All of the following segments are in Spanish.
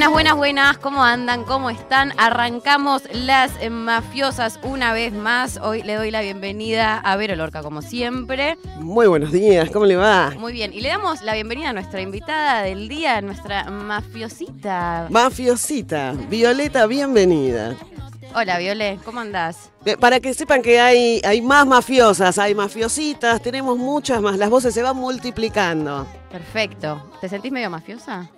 Buenas, buenas, buenas, ¿cómo andan? ¿Cómo están? Arrancamos las mafiosas una vez más. Hoy le doy la bienvenida a Vero Lorca, como siempre. Muy buenos días, ¿cómo le va? Muy bien, y le damos la bienvenida a nuestra invitada del día, nuestra mafiosita. Mafiosita, Violeta, bienvenida. Hola, Viole, ¿cómo andás? Eh, Para que sepan que hay, hay más mafiosas, hay mafiositas, tenemos muchas más, las voces se van multiplicando. Perfecto. ¿Te sentís medio mafiosa?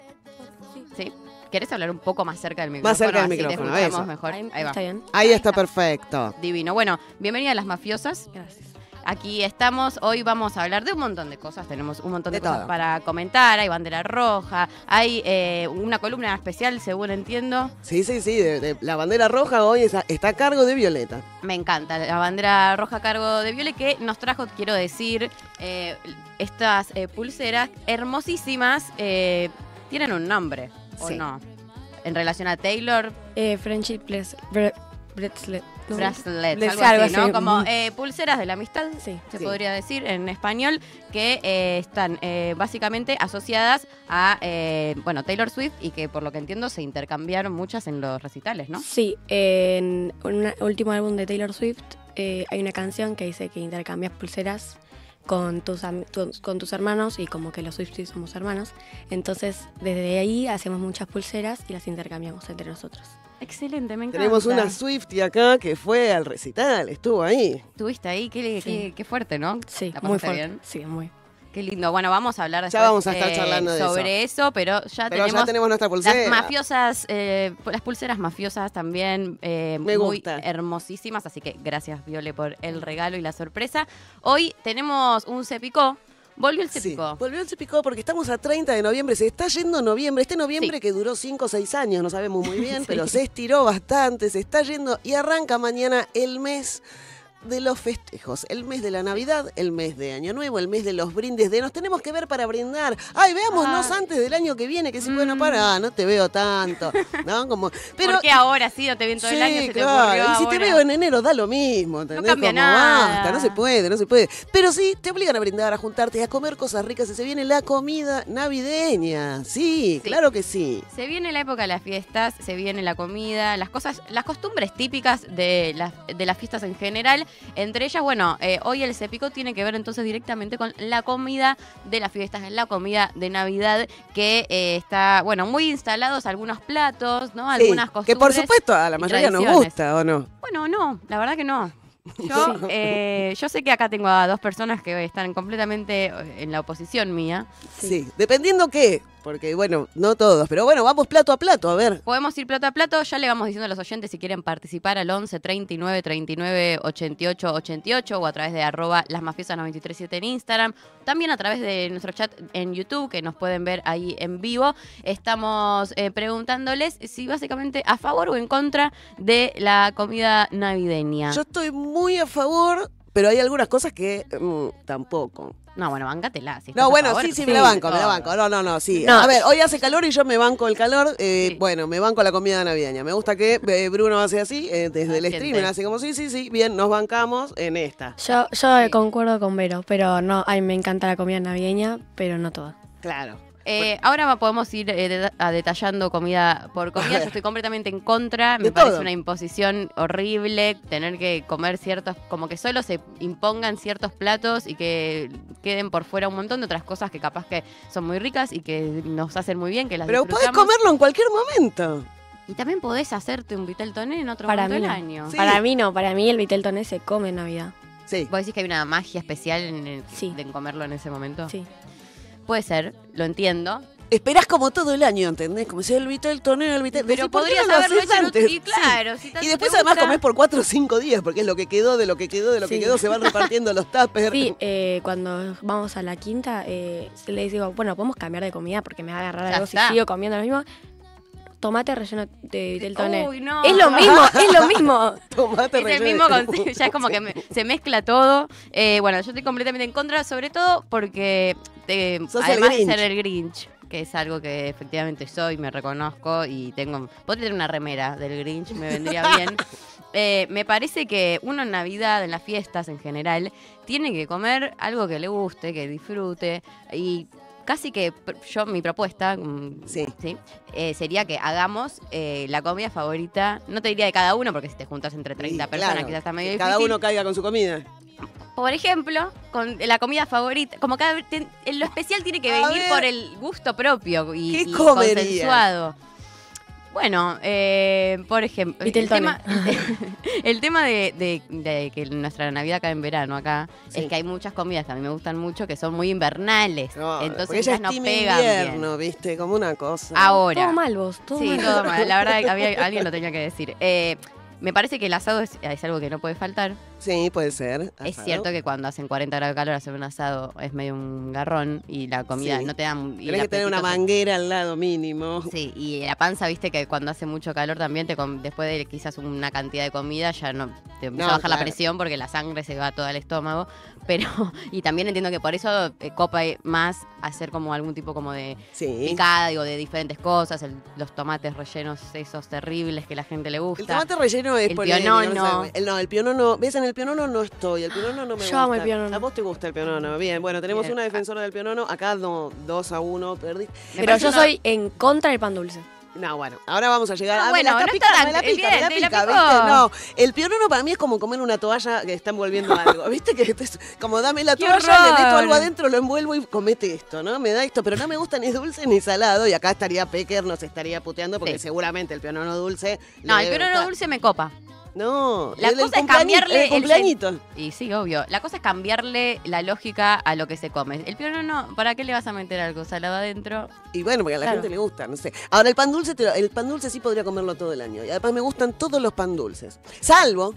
¿Querés hablar un poco más cerca del micrófono? Más cerca del Así te micrófono, escuchamos eso. mejor. Ahí va. Está bien. Ahí está perfecto. Divino. Bueno, bienvenida a las mafiosas. Gracias. Aquí estamos, hoy vamos a hablar de un montón de cosas, tenemos un montón de, De cosas todo. para comentar, hay bandera roja, hay eh, una columna especial, según entiendo, Sí, sí, sí, de- de- la bandera roja hoy está, está a cargo de Violeta. me encanta, la bandera roja a cargo de Viole que nos trajo, quiero decir, eh, estas eh, pulseras hermosísimas, eh, tienen un nombre, ¿o Sí. no? En relación a Taylor, Eh, Friendship Bles- Bre- Bracelet. ¿no? bracelets, algo, así, algo ¿no? así. Como eh, pulseras de la amistad, Sí. se Sí. podría decir en español, que eh, están eh, básicamente asociadas a, eh, bueno, Taylor Swift y que por lo que entiendo se intercambiaron muchas en los recitales, ¿no? Sí, en un último álbum de Taylor Swift eh, hay una canción que dice que intercambias pulseras con tus, tus- con tus hermanos y como que los Swifties somos hermanos. Entonces, desde ahí hacemos muchas pulseras y las intercambiamos entre nosotros. Excelente, me encanta. Tenemos una Swifty acá que fue al recital, estuvo ahí. Estuviste ahí, qué, Sí. qué- qué fuerte, ¿no? Sí, ¿La muy fuerte. bien? Sí, muy. Qué lindo. Bueno, vamos a hablar Ya después, vamos a estar eh, charlando de sobre eso. pero ya Pero tenemos ya tenemos nuestra pulsera. Las mafiosas, eh, las pulseras mafiosas también eh, Me muy gusta. hermosísimas, así que gracias Viole por el regalo y la sorpresa. Hoy tenemos un Cepicó, volvió el Sí, Cepicó. volvió el Cepicó porque estamos a 30 de noviembre, se está yendo noviembre, este noviembre Sí. que duró 5 o 6 años, no sabemos muy bien, Sí. pero se estiró bastante, se está yendo y arranca mañana el mes de los festejos, el mes de la Navidad, el mes de Año Nuevo, el mes de los brindes de nos tenemos que ver para brindar. Ay, veámonos antes del año que viene, que si bueno, Mm. para, no te veo tanto, ¿no? Como, pero ¿Por qué ahora sí no te vi en todo el Sí, año? Se te claro. ocurrió Y si te veo en enero, da lo mismo, ¿entendés? cambia Como, nada. basta, no se puede, no se puede. Pero sí, te obligan a brindar, a juntarte, a comer cosas ricas y se viene la comida navideña. Sí, Sí. claro que sí. Se viene la época de las fiestas, se viene la comida, las cosas, las costumbres típicas de las, de las fiestas en general. Entre ellas, bueno, eh, hoy el Cepico tiene que ver entonces directamente con la comida de las fiestas, la comida de Navidad, que eh, está, bueno, muy instalados algunos platos, ¿no? Sí, Algunas costumbres. que por supuesto a la mayoría nos gusta, ¿o no? Bueno, no, la verdad que no. Yo, eh, yo sé que acá tengo a dos personas que están completamente en la oposición mía. Sí. dependiendo qué, porque bueno, no todos, pero bueno, vamos plato a plato, a ver. Podemos ir plato a plato, ya le vamos diciendo a los oyentes si quieren participar al 11 39 39 88 88 o a través de arroba lasmafiosas937 en Instagram, también a través de nuestro chat en YouTube que nos pueden ver ahí en vivo. Estamos eh, preguntándoles si básicamente a favor o en contra de la comida navideña. Yo estoy muy a favor, pero hay algunas cosas que mm, tampoco. No, bueno, bancatela. Si No, bueno, favor, sí, sí, me la banco, me la banco. No, no, no, sí. No. A ver, hoy hace calor y yo me banco el calor. eh, Sí. Bueno, me banco la comida navideña. Me gusta que eh, Bruno hace así, eh, desde el streaming, hace como sí, sí, sí, bien, nos bancamos en esta. Yo, yo Sí. concuerdo con Vero, pero no, a mí me encanta la comida navideña, pero no toda. Claro. Eh, ahora podemos ir eh, de- a detallando comida por comida. Yo estoy completamente en contra. Me De parece todo. una imposición horrible tener que comer ciertos, como que solo se impongan ciertos platos y que queden por fuera un montón de otras cosas que capaz que son muy ricas y que nos hacen muy bien, que las Pero podés comerlo en cualquier momento. Y también podés hacerte un vitel toné en otro Para momento mí del no. año. Sí. Para mí no, para mí el vitel toné se come en Navidad. Sí. ¿Vos decís que hay una magia especial en, el- Sí. de comerlo en ese momento? Sí. Puede ser, lo entiendo. Esperás como todo el año, ¿entendés? Como si el vitel tonero, el vitel. Pero Decís, ¿por qué podrías no haberlo hecho en antes? Y claro, si Sí. tanto Y después además gusta- comés por cuatro o cinco días, porque es lo que quedó de lo que quedó de lo que Sí. quedó, se van repartiendo los tuppers. Sí, eh, cuando vamos a la quinta, eh, le digo, bueno, podemos cambiar de comida porque me va a agarrar Ya algo está. si sigo comiendo lo mismo. Tomate relleno de vitel toné. Uy, no. Es lo mismo, es lo mismo. Tomate Es el relleno mismo de- concepto, ya es como que me- se mezcla todo. Eh, bueno, yo estoy completamente en contra, sobre todo porque el además de ser el Grinch, que es algo que efectivamente soy, me reconozco y tengo. Podría tener una remera del Grinch, me vendría bien. Eh, me parece que uno en Navidad, en las fiestas en general, tiene que comer algo que le guste, que disfrute y casi que yo, mi propuesta, mm, Sí. eh, sería que hagamos eh, la comida favorita, no te diría de cada uno, porque si te juntas entre 30 Sí, personas claro, quizás está medio que difícil. Cada uno caiga con su comida. Por ejemplo, con la comida favorita, como cada vez ten- en lo especial tiene que A venir ver. por el gusto propio y, ¿Qué y consensuado. Bueno, eh, por ejemplo, el tema, el tema de, de- de que nuestra Navidad acá en verano acá Sí. es que hay muchas comidas que a mí me gustan mucho que son muy invernales, No, entonces ella quizás es no pegan invierno, viste, como una cosa. Ahora, Todo mal vos, todo Sí, mal. todo mal. La verdad, que había, alguien lo tenía que decir. Eh, me parece que el asado es, es algo que no puede faltar. Sí, puede ser. Es cierto que cuando hacen 40 grados de calor hacer un asado es medio un garrón y la comida Sí. no te Tenés el que tener una manguera al lado mínimo. Sí, y la panza, viste que cuando hace mucho calor también, te después de quizás una cantidad de comida, ya no te empieza No, a bajar la claro. presión porque la sangre se va todo al estómago. Pero, y también entiendo que por eso eh, copa más hacer como algún tipo como de Sí. picada, digo, de diferentes cosas, el- los tomates rellenos esos terribles que la gente le gusta. El tomate relleno es El polémico, pionono. el- No, el pionono. ¿Ves? En el pionono no estoy. El pionono no me Yo gusta. amo el pionono. A vos te gusta el pionono. Bien, bueno, tenemos Bien. una defensora del pionono. Acá no, dos a uno, perdí. Pero yo una- soy en contra del pan dulce. No, bueno, ahora vamos a llegar. Ah, Ah, me la está no está me la pica, bien, me la la pica. No, el pionono para mí es como comer una toalla que está envolviendo algo. ¿Viste? Que es como dame la ¡Qué toalla, le meto algo adentro, lo envuelvo y comete esto, ¿no? Me da esto, pero no me gusta ni dulce ni salado. Y acá estaría Pecker, nos estaría puteando porque Sí. seguramente el pionono dulce. No, el pionono dulce me copa. No, La el cosa es cambiarle el. Y sí, obvio. La cosa es cambiarle la lógica a lo que se come. El pionono, ¿para qué le vas a meter algo salado adentro? Y bueno, porque a la Claro. gente le gusta, no sé. Ahora, el pan dulce, el pan dulce sí podría comerlo todo el año. Y además me gustan todos los pan dulces. Salvo,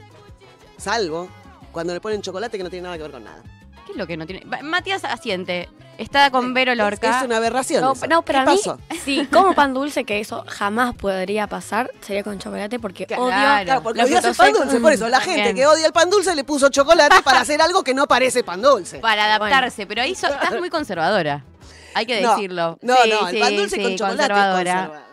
salvo, cuando le ponen chocolate que no tiene nada que ver con nada. ¿Qué es lo que no tiene? Matías asiente. Está con Vero Es, Lorca. es una aberración. No, eso. no, pero ¿Qué a mí, pasó? si como pan dulce, que eso jamás podría pasar, sería con chocolate porque Claro, odio Claro, porque odias el pan dulce. Por eso, la También. gente que odia el pan dulce le puso chocolate para hacer algo que no parece pan dulce. Para adaptarse. Pero ahí so- estás muy conservadora. Hay que decirlo. No, Sí, no, el sí, pan dulce sí, con chocolate es conservadora.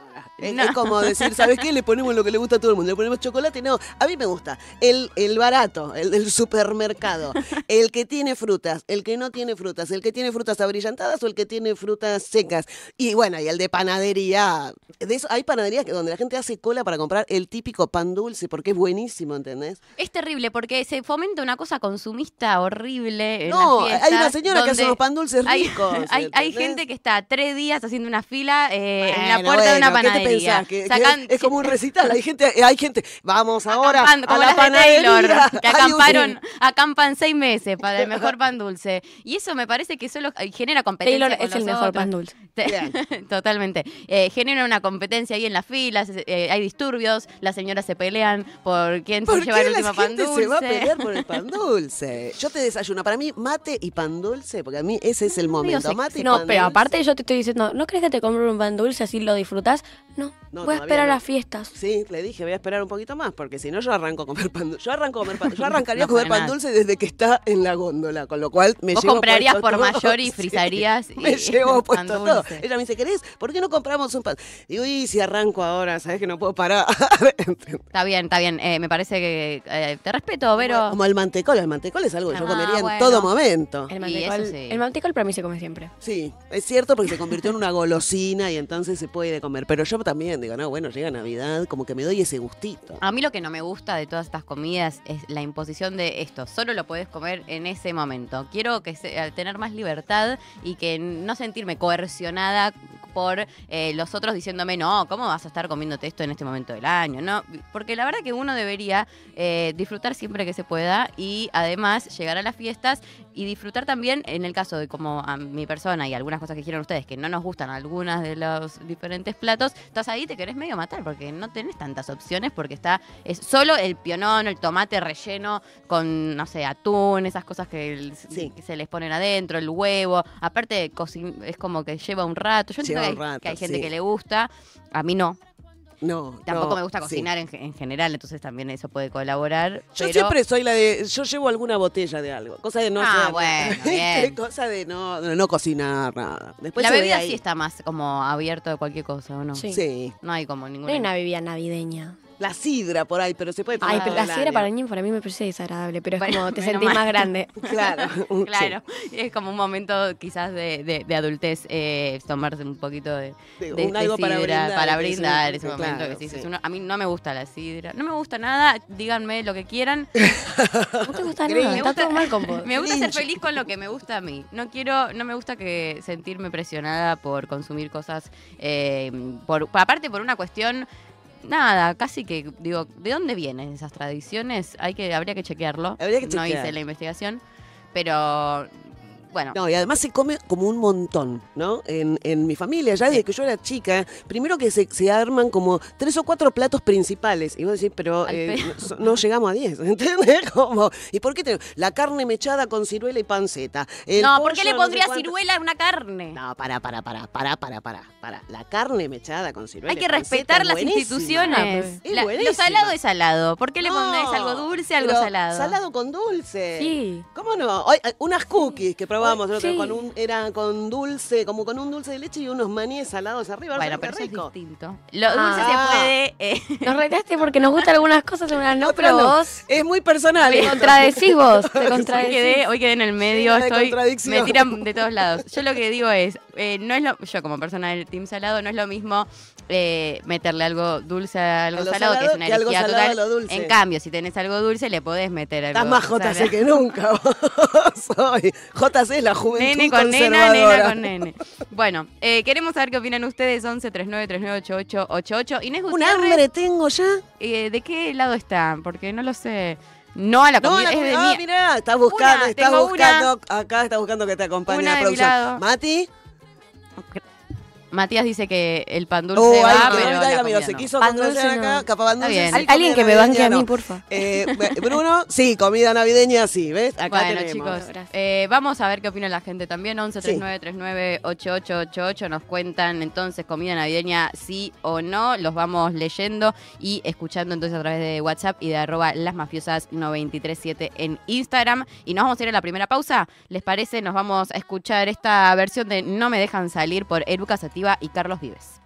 Es, No. es como decir, ¿sabes qué? Le ponemos lo que le gusta a todo el mundo. Le ponemos chocolate. No, a mí me gusta. El, el barato, el del supermercado. El que tiene frutas, el que no tiene frutas. El que tiene frutas abrillantadas o el que tiene frutas secas. Y bueno, y el de panadería. De eso, hay panaderías donde la gente hace cola para comprar el típico pan dulce porque es buenísimo, ¿entendés? Es terrible porque se fomenta una cosa consumista horrible. En No, las hay una señora que hace unos pan dulces ricos. hay, hay gente que está tres días haciendo una fila eh, en la Bueno, puerta de una bueno, ¿qué te panadería. Sacan- es como un recital. Hay gente, hay gente. Vamos ahora Acampando, a como la las de. Taylor, que acamparon, acampan seis meses para el mejor pan dulce. Y eso me parece que solo eh, genera competencia. Taylor con es el mejor otros. pan dulce. Totalmente. Eh, genera una competencia ahí en las filas, eh, hay disturbios, las señoras se pelean por quién ¿Por se lleva el último pan dulce. se va a pelear por el pan dulce? Yo te desayuno. Para mí, mate y pan dulce, porque a mí ese es el momento. Mate y No, pan pero dulce. aparte yo te estoy diciendo, ¿no crees que te compro un pan dulce así lo disfrutas? No, No, voy a esperar no. a las fiestas. Sí, le dije, voy a esperar un poquito más, porque si no yo arranco a comer pan dulce. Yo arranco a comer pan Yo arrancaría No a comer pan dulce desde que está en la góndola, con lo cual me Vos llevo comprarías por todo. mayor y Sí. frizarías y- Me llevo pan puesto todo. Ella me dice, ¿querés? ¿Por qué no compramos un pan? Digo, y si arranco ahora, ¿sabes que no puedo parar? Está bien, está bien. Eh, me parece que eh, te respeto, pero Como el mantecol. El mantecol es algo que yo Ah, comería en todo momento. El Y mantecol, sí. el mantecol para mí se come siempre. Sí, es cierto porque se convirtió en una golosina y entonces se puede comer. Pero yo también digo, no, bueno, llega Navidad, como que me doy ese gustito. A mí lo que no me gusta de todas estas comidas es la imposición de esto. Solo lo puedes comer en ese momento. Quiero que se- tener más libertad y que no sentirme coercionada por eh, los otros diciéndome, no, ¿cómo vas a estar comiéndote esto en este momento del año? No, porque la verdad que uno debería eh, disfrutar siempre que se pueda y además llegar a las fiestas y disfrutar también, en el caso de como a mi persona y algunas cosas que dijeron ustedes, que no nos gustan algunas de los diferentes platos, estás ahí te querés medio matar porque no tenés tantas opciones porque está es solo el pionón, el tomate relleno con, no sé, atún, esas cosas que, el- Sí. que se les ponen adentro, el huevo. Aparte, es como que lleva un rato. Yo entiendo que hay, que gente sí. que le gusta, a mí no. No, Tampoco no, me gusta sí. cocinar en, en general, entonces también eso puede colaborar. Yo pero- siempre soy la de. Yo llevo alguna botella de algo. Cosa de no Ah, hacer- bueno, bien. Cosa de no, no, no cocinar nada. Después la bebida sí está más como abierto de cualquier cosa, ¿o no? Sí. Sí. No hay como No ninguna. hay una bebida navideña. La sidra por ahí, pero se puede tomar Ay, pero la sidra año. para niños para mí me parece desagradable, pero es Bueno, como te sentís mal. más grande. Claro. Claro, es como un momento quizás de, de- de adultez, eh, tomarse un poquito de, Sí, de- un de algo para sidra, brindar, para es un- brindar ese claro, momento que sí, sí. es uno- a mí no me gusta la sidra, no me gusta nada, díganme lo que quieran, No te gusta nada, Me está gusta- todo mal con vos. me gusta ser feliz con lo que me gusta a mí, no quiero, no me gusta que sentirme presionada por consumir cosas, eh, por, aparte por una cuestión Nada, casi que digo, ¿de dónde vienen esas tradiciones? Hay que, habría que chequearlo. Habría que No chequear. hice la investigación, pero bueno. No, y además se come como un montón, ¿no? En, en mi familia, ya desde que yo era chica, primero que se, se arman como tres o cuatro platos principales. Y vos decís, pero eh, no, llegamos a diez, ¿entendés? Como, ¿Y por qué tenemos la carne mechada con ciruela y panceta? el no, ¿por qué le no sé pondría ciruela a una carne? No, para, para, para, para, para, para, para. La carne mechada con ciruela Hay y que panceta respetar es las buenísima. instituciones. Es La- lo salado es salado. ¿Por qué le No, algo dulce, algo salado? Salado con dulce. Sí. ¿Cómo no? Hoy, eh, unas cookies que probamos el otro día Sí. con un, era con dulce, como con un dulce de leche y unos maníes salados arriba. Bueno, ¿sabes pero eso es rico? distinto. Lo dulce Ah. se puede. eh, Nos retaste porque nos gustan algunas cosas, algunas no, pero no. vos Es muy personal. te contradecís vos, te hoy, contradecís. quedé, hoy quedé en el medio, estoy, me tiran de todos lados. Yo lo que digo es, eh, no es lo, yo como persona del team salado, no es lo mismo eh, meterle algo dulce a algo A lo salado, que es salado una algo salado total. a lo dulce. En cambio, si tenés algo dulce, le podés meter algo Estás más JC salado. que nunca. vos hoy. JC es la juventud Nene con nena, nena con nene. Bueno, eh, queremos saber qué opinan ustedes. 11 39 39 88 88. Inés Un hambre tengo ya. eh, ¿de qué lado están? Porque no lo sé. No a la No, comida, la es de ah, mirá, estás buscando, Una, estás buscando, acá estás buscando que te acompañe Una la producción. Mati, Matías dice que el pan dulce oh, va, ahí, pero la mira, comida se no. quiso Pan dulce acá, no. capa pan dulce, bien. sí, alguien que me banque a mí, no. porfa. Eh, Bruno, sí, comida navideña, sí, ¿ves? Acá bueno, tenemos. chicos, eh, vamos a ver qué opina la gente también. 11 Sí. 39 39 8888 nos cuentan entonces comida navideña sí o no. Los vamos leyendo y escuchando entonces a través de WhatsApp y de arroba las mafiosas 937 en Instagram. Y nos vamos a ir a la primera pausa. ¿Les parece? Nos vamos a escuchar esta versión de No me dejan salir por Eruca Sativa y Carlos Vives.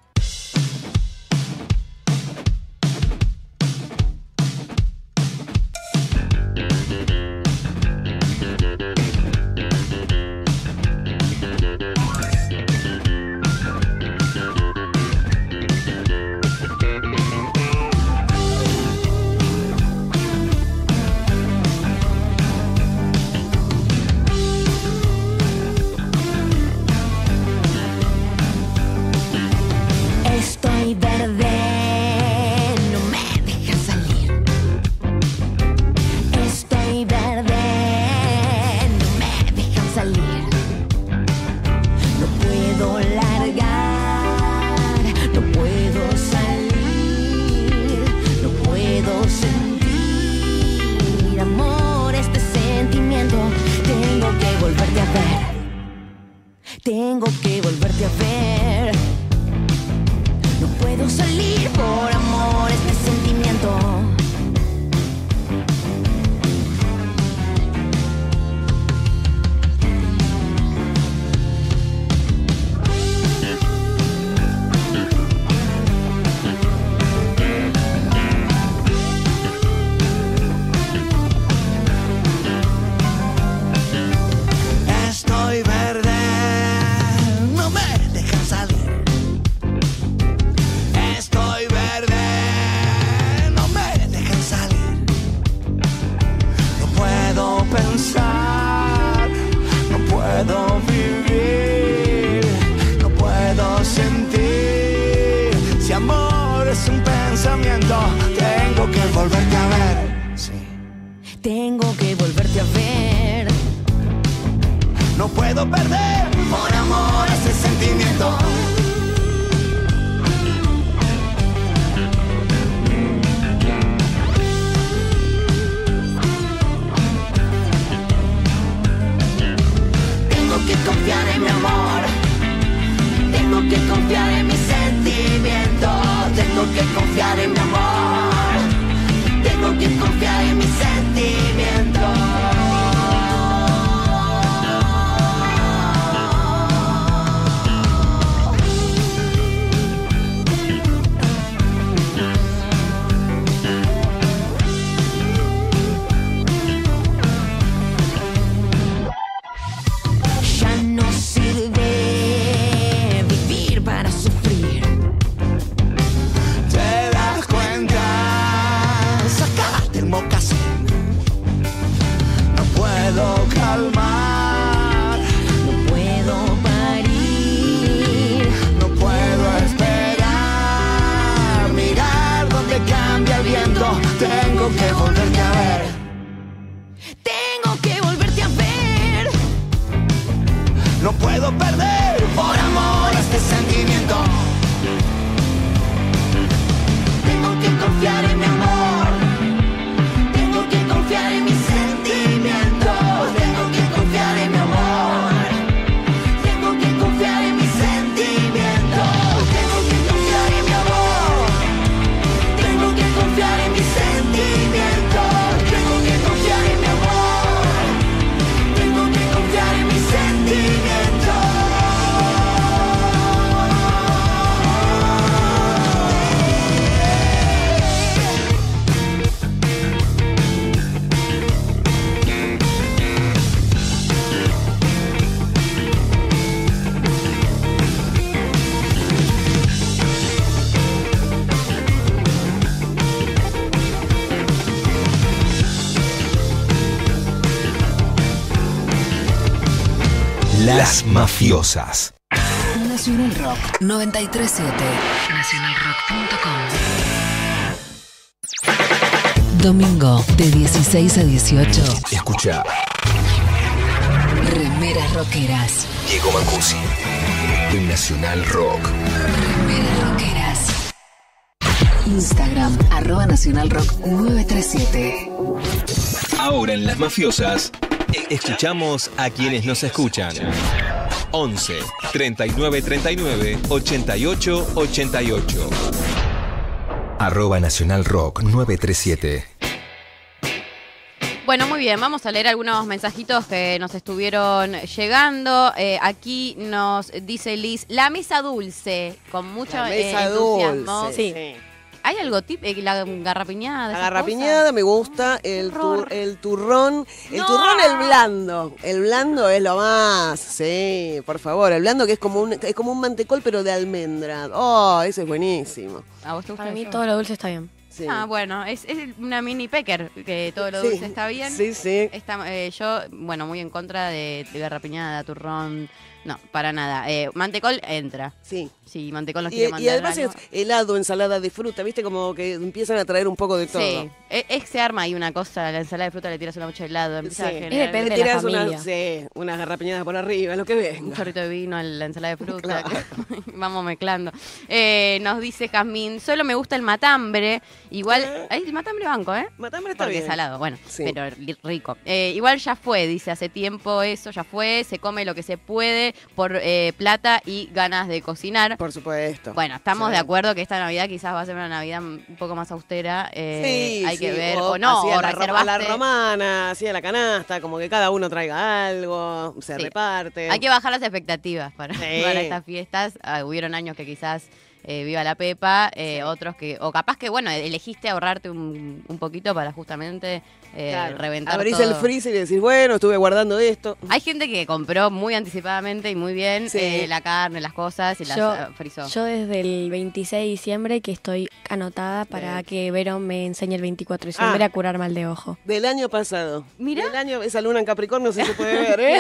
no puedo perder por amor ese sentimiento. Tengo que confiar en mi amor, tengo que confiar en mis sentimientos, tengo que confiar en mi amor, tengo que confiar en mis sentimientos. Mafiosas. Nacional Rock 937. Nacionalrock.com. Domingo de 16 a 18. Escucha Remeras rockeras. Diego Mancusi en Nacional Rock. Remeras rockeras. Instagram, arroba Nacional Rock 937. Ahora en Las mafiosas, e- escuchamos a quienes nos escuchan. 11 39 39 88 88. Arroba Nacional Rock 937. Bueno, muy bien, vamos a leer algunos mensajitos que nos estuvieron llegando. Eh, aquí nos dice Liz, la mesa dulce, con mucho La eh, mesa entusiasmo. dulce. Sí. ¿Hay algo típico? La garrapiñada. La garrapiñada me gusta, el, tur- el turrón, el No. turrón el blando, el blando es lo más, sí, por favor, el blando que es como un, es como un mantecol pero de almendra, oh, ese es buenísimo. ¿A vos te gusta Para mí eso? todo lo dulce está bien. Sí. Ah, bueno, es, es una mini pecker, que todo lo Sí, dulce está bien. Sí, sí. Está, eh, yo, bueno, muy en contra de, de garrapiñada, turrón. No, para nada. Eh, mantecol entra. Sí. Sí, mantecol nos Y, quiere y mandar además algo. es helado, ensalada de fruta, ¿viste? Como que empiezan a traer un poco de todo. Sí, es, es- se arma ahí una cosa, la ensalada de fruta le tiras una mucha de helado, empieza a Sí. generar Es depende Le de la tirás una- familia. sí, unas garrapiñadas por arriba, lo que un venga. chorrito de vino en la ensalada de fruta. Claro. vamos mezclando. Eh, nos dice Jazmín, solo me gusta el matambre. Igual, ¿Eh? el matambre banco, ¿eh? Matambre está Porque bien. es salado, bueno, Sí. pero rico. Eh, igual ya fue, dice, hace tiempo eso, ya fue, se come lo que se puede por eh, plata y ganas de cocinar. Por supuesto. Bueno, estamos Sí. de acuerdo que esta Navidad quizás va a ser una Navidad un poco más austera. eh, Sí, hay que sí, ver, o, no, así o la, a la romana, así a la canasta, como que cada uno traiga algo, se reparte. Hay que bajar las expectativas para, para estas fiestas. Ah, hubieron años que quizás eh, viva la Pepa, eh, otros que, o capaz que, bueno, elegiste ahorrarte un, un poquito para justamente eh, Claro. reventar Abrís todo. el freezer y decís, bueno, estuve guardando esto. Hay gente que compró muy anticipadamente y muy bien Sí. eh, la carne, las cosas y las Yo- frizó. Yo desde el 26 de diciembre que estoy anotada para que Vero me enseñe el 24 de diciembre Ah. a curar mal de ojo. Del año pasado. Mirá. Del año, esa luna en Capricornio se puede ver, ¿eh?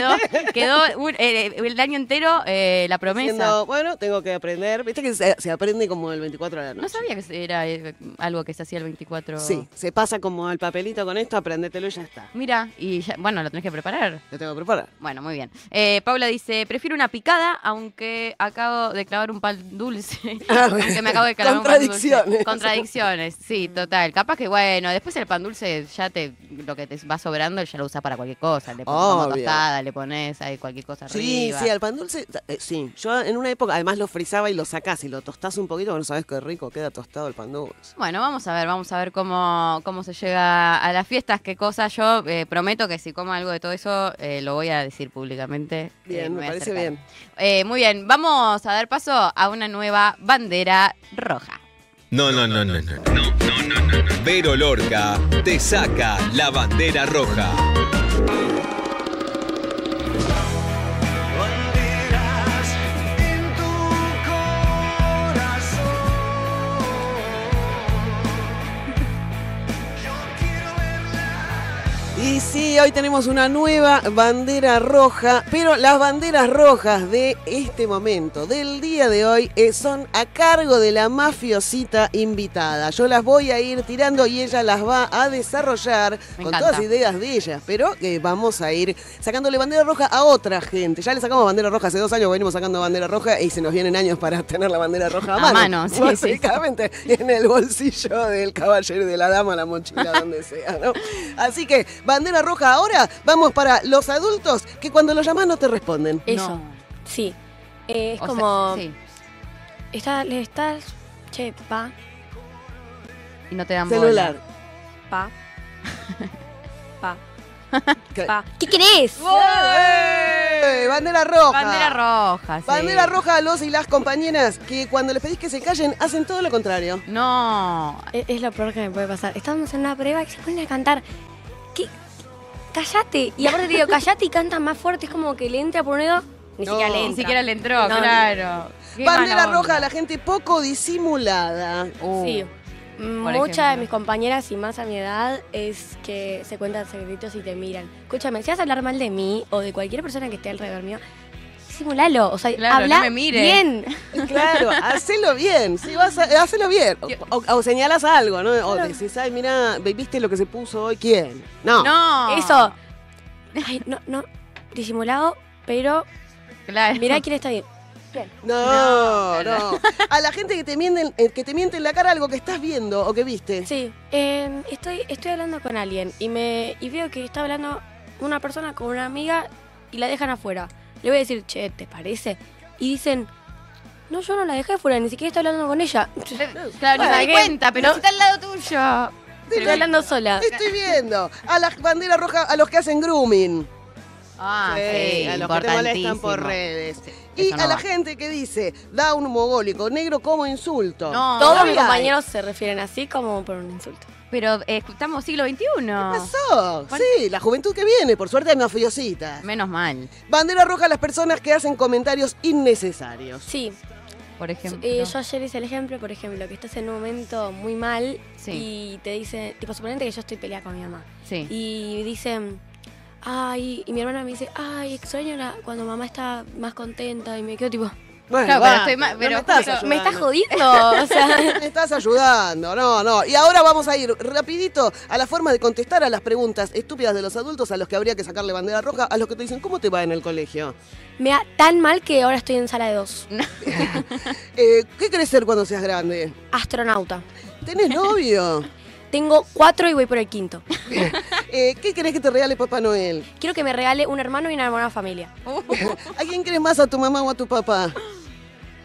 Quedó, quedó un- eh, el año entero eh, la promesa. Diciendo, bueno, tengo que aprender. Viste que se, se aprende como el 24 de la noche. No sabía que era eh, algo que se hacía el 24. Sí, se pasa como al papelito con esto, aprendetelo y ya está. Mira, y ya- bueno, lo tenés que preparar. Lo tengo que preparar. Bueno, muy bien. Eh, Paula dice, prefiero una picada, aunque acabo de clavar un pan dulce. Ah, aunque me acabo de clavar un pan dulce. Contradicciones. Contradicciones, sí, total. Capaz que, bueno, después el pan dulce ya te, lo que te va sobrando ya lo usas para cualquier cosa. Le pones como Obvio. tostada, le pones ahí cualquier cosa Sí, arriba. sí, al pan dulce, eh, sí. Yo en una época además lo frizaba y lo sacás y lo tostás un poquito, no sabes qué rico queda tostado el pan dulce. Bueno, vamos a ver, vamos a ver cómo, cómo se llega a las fiestas, qué cosas. Yo eh, prometo que si como algo de todo eso, eh, lo voy a decir públicamente. Eh, Bien, me parece bien. Eh, muy bien, vamos a dar paso a una nueva bandera roja. No, no, no, no, no. no. Vero Lorca te saca la bandera roja. Y sí, hoy tenemos una nueva bandera roja, pero las banderas rojas de este momento, del día de hoy, eh, son a cargo de la mafiosita invitada. Yo las voy a ir tirando y ella las va a desarrollar Me con encanta. todas ideas de ella, pero que vamos a ir sacándole bandera roja a otra gente. Ya le sacamos bandera roja hace dos años, venimos sacando bandera roja y se nos vienen años para tener la bandera roja a A mano. mano, sí, sí, básicamente en el bolsillo del caballero y de la dama, la mochila, donde sea, ¿no? Así que, bandera roja ahora, vamos para los adultos que cuando los llamas no te responden. Eso. No. Sí. Eh, es O sea, como. sí, está- le estás. Che, pa, y no te dan Celular. bola. pa. pa, ¿Qué? pa. ¿Qué querés? ¡Eh! Bandera roja. Bandera roja, sí. Bandera roja a los y las compañeras que cuando les pedís que se callen hacen todo lo contrario. No. Es, es lo peor que me puede pasar. Estábamos en una prueba y se ponen a cantar. ¿Qué? Cállate. Y aparte te digo, cállate y canta más fuerte. Es como que le entra por un oído. Ni No. siquiera le Ni entra. siquiera le entró, No, claro. Bandera roja a la gente poco disimulada. Uh, Sí. Muchas de mis compañeras y más a mi edad es que se cuentan secretos y te miran. Escúchame, si vas a hablar mal de mí o de cualquier persona que esté alrededor mío, disimulalo. O sea, Claro, habla no me mires. bien. Claro, hacelo bien, sí, vas a, hacelo bien. O, o- o señalas algo, ¿no? O decís, ay, mira, ¿viste lo que se puso hoy? ¿Quién? No. No. Eso. Ay, no, no. Disimulado, pero Claro. mirá quién está bien. No, no. A la gente que te mienten, eh, que te miente en la cara algo que estás viendo o que viste. Sí, eh, estoy, estoy hablando con alguien y me y veo que está hablando una persona con una amiga y la dejan afuera. Le voy a decir, che, ¿te parece? Y dicen, no, yo no la dejé afuera, ni siquiera estoy hablando con ella. Claro, no me di cuenta, pero No. si está al lado tuyo. Estoy hablando sola. Estoy viendo. A la bandera roja, a los que hacen grooming. Ah, sí, Sí, a los que te molestan por redes. Y no a la va. gente que dice, da un mogólico negro como insulto. No, Todos mis compañeros se refieren así como por un insulto. Pero eh, estamos siglo XXI. ¿Qué pasó? Sí, la juventud que viene, por suerte hay mafiositas. Menos mal, Bandera roja a las personas que hacen comentarios innecesarios. Sí, por ejemplo. eh, yo ayer hice el ejemplo, por ejemplo, que estás en un momento muy mal Sí. y te dice, tipo, suponete que yo estoy peleada con mi mamá. Sí. Y dicen, ay, y mi hermana me dice, ay, extraño la- cuando mamá está más contenta y me quedo tipo, Bueno, Claro, pero estoy no pero me estás me estás jodiendo, o sea, Me estás ayudando, no, no. Y ahora vamos a ir rapidito a la forma de contestar a las preguntas estúpidas de los adultos a los que habría que sacarle bandera roja, a los que te dicen, ¿cómo te va en el colegio? me da tan mal que ahora estoy en sala de dos. Eh, ¿Qué querés ser cuando seas grande? Astronauta. ¿Tenés novio? Tengo cuatro y voy por el quinto. Eh, ¿Qué querés que te regale Papá Noel? Quiero que me regale un hermano y una hermana familia. ¿A quién querés más, a tu mamá o a tu papá?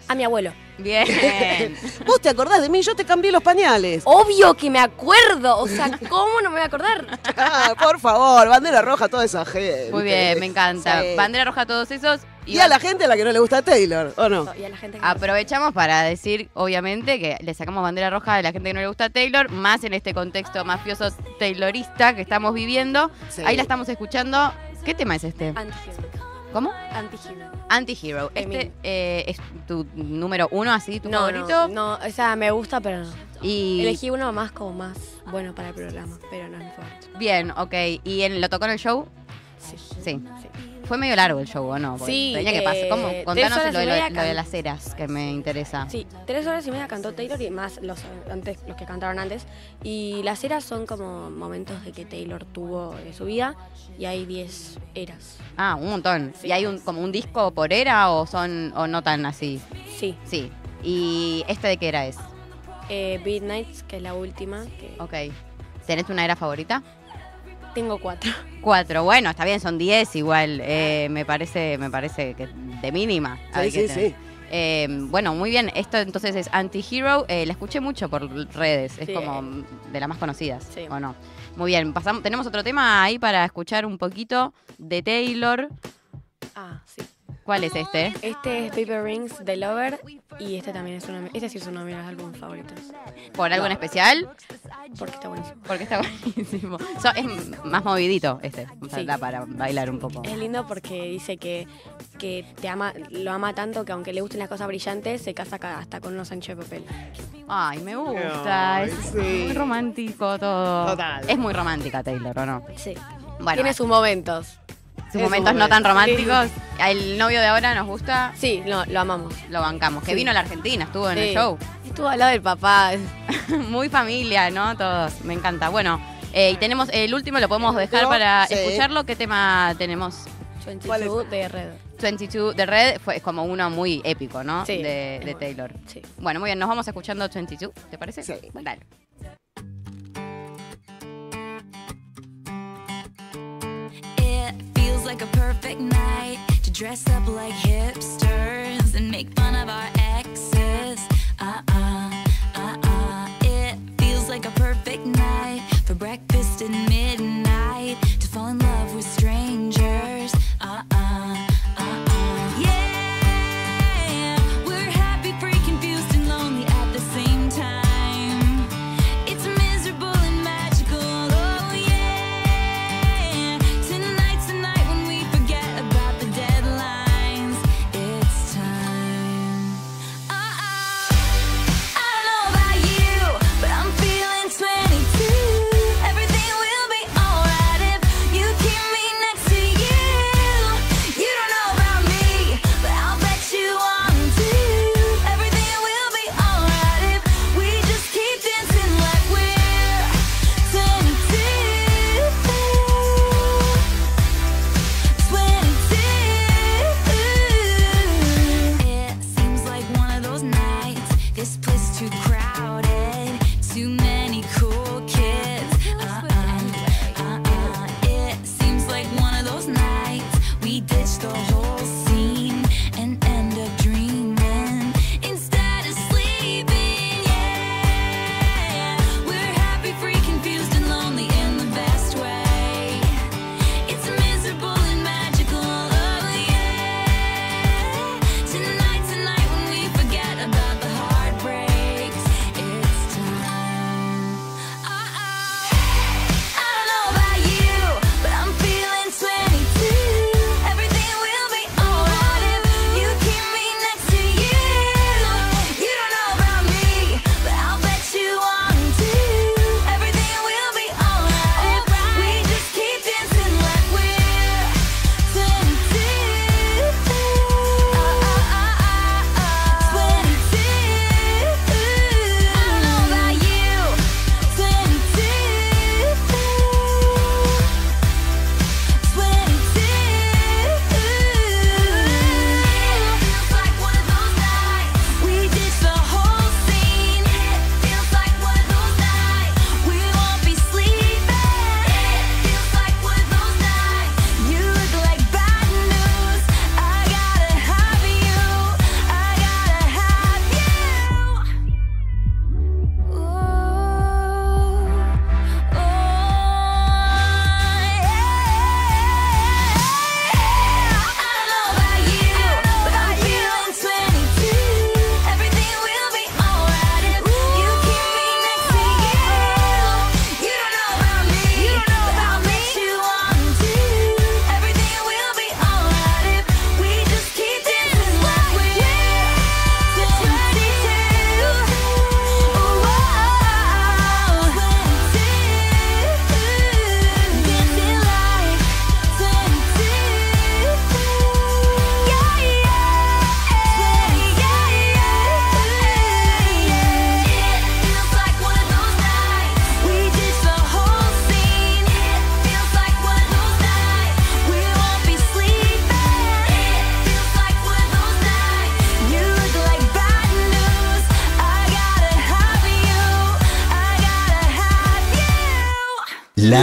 A mi abuelo. Bien. ¿Vos te acordás de mí? Yo te cambié los pañales. Obvio que me acuerdo. O sea, ¿cómo no me voy a acordar? Ah, por favor, bandera roja a toda esa gente. Muy bien, me encanta. Sí. Bandera roja a todos esos. Y a la gente a la que no le gusta Taylor, ¿o no? Y a la gente que Aprovechamos para decir, obviamente, que le sacamos bandera roja a la gente que no le gusta Taylor, más en este contexto mafioso taylorista que estamos viviendo. Sí. Ahí la estamos escuchando. ¿Qué tema es este? Antihero. ¿Cómo? Antihero. Anti-Hero. Este eh, es tu número uno, así, tu No, favorito. no, no, o sea, me gusta, pero no. Y Elegí uno más como más bueno para el programa, pero no es mi favorito. bien, ok. ¿Y en, lo tocó en el show? Sí. Sí. Fue medio largo el show, ¿o no? Porque Sí, Tenía que pasar. eh, ¿Cómo? tres Contanos lo de, lo, lo las eras, que me interesa. Sí, tres horas y media cantó Taylor y más los antes los que cantaron antes. Y las eras son como momentos de que Taylor tuvo de su vida y hay 10 eras. Ah, un montón. ¿Y hay un, como un disco por era o son o no tan así? Sí, Sí. ¿Y este de qué era es? eh, Beat Nights, que es la última, que Ok. ¿Tenés una era favorita? Tengo cuatro. Cuatro. Bueno, está bien, son diez igual. Eh, me parece, me parece que de mínima. hay Sí, que sí, tener. sí. Eh, bueno, muy bien. Esto entonces es Anti-Hero. Eh, la escuché mucho por redes. Es Sí. como de las más conocidas. Sí. ¿O no? Muy bien. Pasamos, tenemos otro tema ahí para escuchar un poquito de Taylor. Ah, sí. ¿Cuál es este? Este es Paper Rings de Lover y este también es uno, este sí es uno de mis álbumes favoritos, ¿Por algo en especial? porque está buenísimo. Porque está buenísimo. So- es más movidito este. O sea, Sí. da para bailar un poco. Es lindo porque dice que, que te ama, lo ama tanto que aunque le gusten las cosas brillantes, se casa ca- hasta con unos anchos de papel. Ay, me gusta. Ay, es sí. muy romántico todo. Total. Es muy romántica Taylor, ¿o no? Sí. Bueno, Tiene sus momentos. Sus momentos no tan románticos. El novio de ahora nos gusta, Sí, no, lo amamos. lo bancamos. Que Sí. vino a la Argentina, estuvo en el show. Estuvo al lado del papá. muy familia, ¿no? Todos. Me encanta. Bueno, eh, y tenemos el último, lo podemos dejar para sí. escucharlo. ¿Qué tema tenemos? 22 de Red. 22 de Red fue como uno muy épico, ¿no? Sí, de, de. Taylor. Sí. Bueno, muy bien, nos vamos escuchando 22, ¿te parece? Sí. Dale. Feels like a perfect night to dress up like hipsters and make fun of our exes. Uh uh, uh uh. It feels like a perfect night for breakfast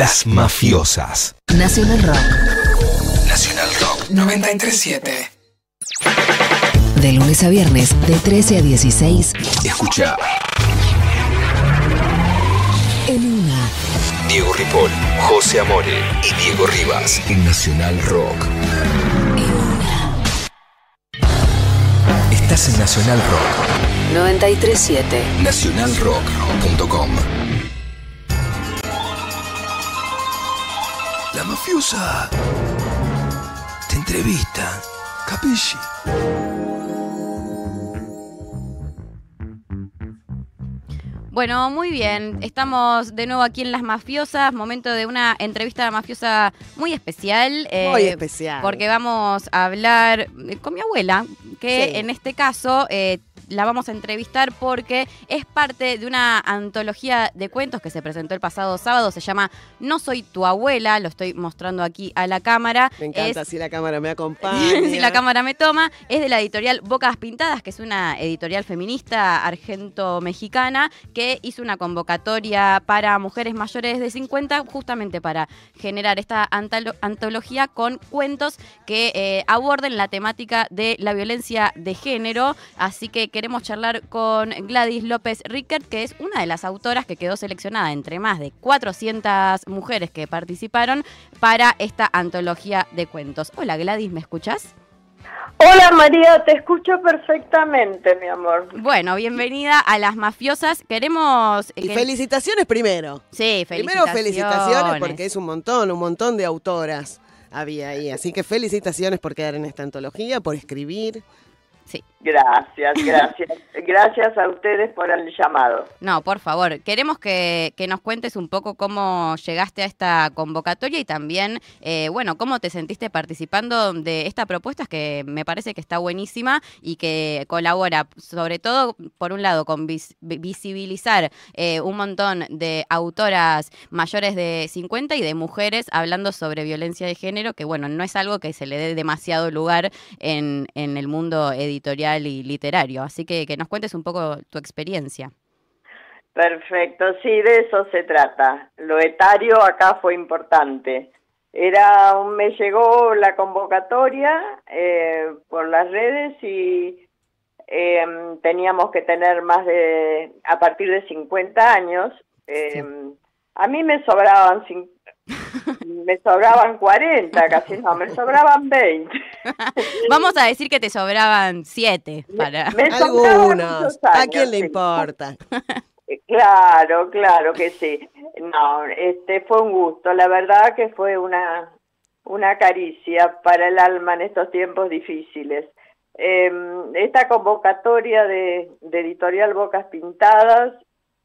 Las mafiosas. Nacional Rock. Nacional Rock 937. De lunes a viernes, de 13 a 16, Escucha en una. Diego Ripoll, José Amore y Diego Rivas en Nacional Rock. Estás en Nacional Rock. 937. Nacionalrock.com. mafiosa te entrevista. Capisci? Bueno, muy bien. Estamos de nuevo aquí en Las Mafiosas. Momento de una entrevista mafiosa muy especial. eh, Muy especial. Porque vamos a hablar eh, con mi abuela, que Sí. en este caso eh, la vamos a entrevistar porque es parte de una antología de cuentos que se presentó el pasado sábado. Se llama No soy tu abuela. Lo estoy mostrando aquí a la cámara. Me encanta Es- si la cámara me acompaña. si la cámara me toma, es de la editorial Bocas Pintadas, que es una editorial feminista argento-mexicana que hizo una convocatoria para mujeres mayores de 50 justamente para generar esta antología con cuentos que eh, aborden la temática de la violencia de género. Así que queremos charlar con Gladys López Rickert, que es una de las autoras que quedó seleccionada entre más de 400 mujeres que participaron para esta antología de cuentos. Hola Gladys, ¿me escuchas? Hola María, te escucho perfectamente, mi amor. Bueno, bienvenida a las mafiosas. Queremos. Y que- felicitaciones primero. Sí, Primero felicitaciones. felicitaciones porque es un montón, un montón de autoras había ahí. Así que felicitaciones por quedar en esta antología, por escribir. Sí. Gracias, gracias. Gracias a ustedes por el llamado. No, por favor, queremos que, que nos cuentes un poco cómo llegaste a esta convocatoria y también, eh, bueno, cómo te sentiste participando de esta propuesta que me parece que está buenísima y que colabora, sobre todo, por un lado, con vis- vi- visibilizar eh, un montón de autoras mayores de 50 y de mujeres hablando sobre violencia de género, que bueno, no es algo que se le dé demasiado lugar en, en el mundo editorial y literario. Así que que nos cuentes un poco tu experiencia. Perfecto, sí, de eso se trata. Lo etario acá fue importante. Era, un- me llegó la convocatoria eh, por las redes y eh, teníamos que tener más de, a partir de 50 años. eh, A mí me sobraban, me sobraban 40, casi no, me sobraban 20. Vamos a decir que te sobraban siete para... Me sobraban Algunos. ¿A quién le sí. importa? Claro, claro que sí. No, este fue un gusto. La verdad que fue una una caricia para el alma en estos tiempos difíciles. Eh, esta convocatoria de, de editorial Bocas Pintadas,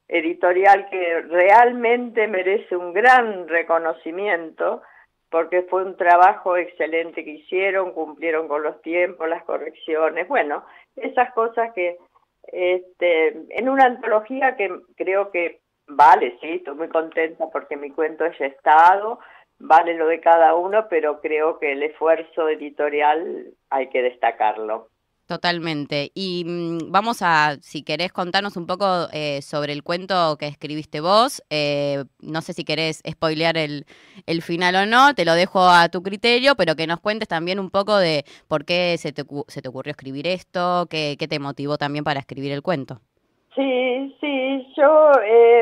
editorial que realmente merece un gran reconocimiento porque fue un trabajo excelente que hicieron, cumplieron con los tiempos, las correcciones, bueno, esas cosas que este, en una antología que creo que vale, sí, estoy muy contenta porque mi cuento haya estado, vale lo de cada uno, pero creo que el esfuerzo editorial hay que destacarlo. Totalmente. Y mm, vamos a, si querés contarnos un poco eh, sobre el cuento que escribiste vos. Eh, no sé si querés spoilear el, el final o no, te lo dejo a tu criterio, pero que nos cuentes también un poco de por qué se te, se te ocurrió escribir esto, qué, qué te motivó también para escribir el cuento. Sí, sí, yo eh,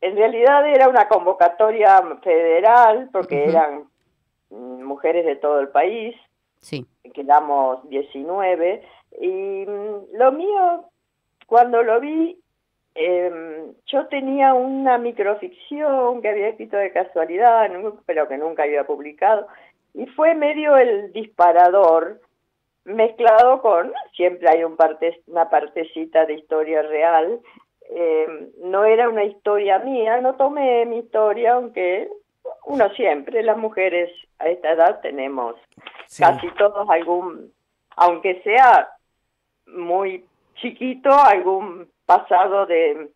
en realidad era una convocatoria federal porque eran mm, mujeres de todo el país, Sí, quedamos 19 y mm, lo mío cuando lo vi eh, yo tenía una microficción que había escrito de casualidad pero que nunca había publicado y fue medio el disparador mezclado con siempre hay un parte, una partecita de historia real eh, no era una historia mía no tomé mi historia aunque uno siempre las mujeres a esta edad tenemos Sí. casi todos algún, aunque sea muy chiquito, algún pasado de,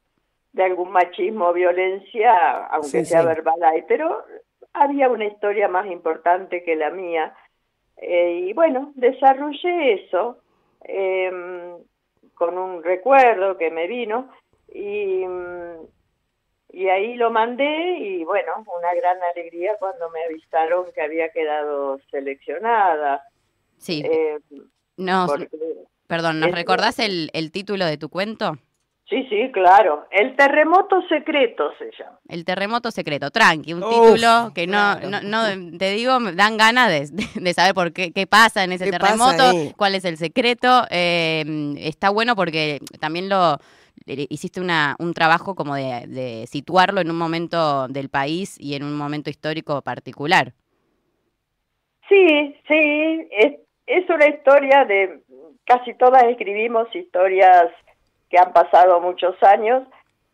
de algún machismo o violencia, aunque Sí, sea sí. verbal hay, pero había una historia más importante que la mía. Eh, y bueno, desarrollé eso em, con un recuerdo que me vino y, mm, y ahí lo mandé y bueno, una gran alegría cuando me avisaron que había quedado seleccionada. sí. Eh, porque- perdón, ¿nos recordás el, el título de tu cuento? sí, sí, claro. El terremoto secreto se llama. El terremoto secreto, tranqui, un Uf, título que no, claro. no, no, te digo, me dan ganas de, de- saber por qué, qué pasa en ese ¿Qué pasa terremoto, cuál es el secreto. eh, está bueno porque también lo hiciste una, un trabajo como de, de situarlo en un momento del país y en un momento histórico particular. Sí, sí, es, es una historia de, casi todas escribimos historias que han pasado muchos años,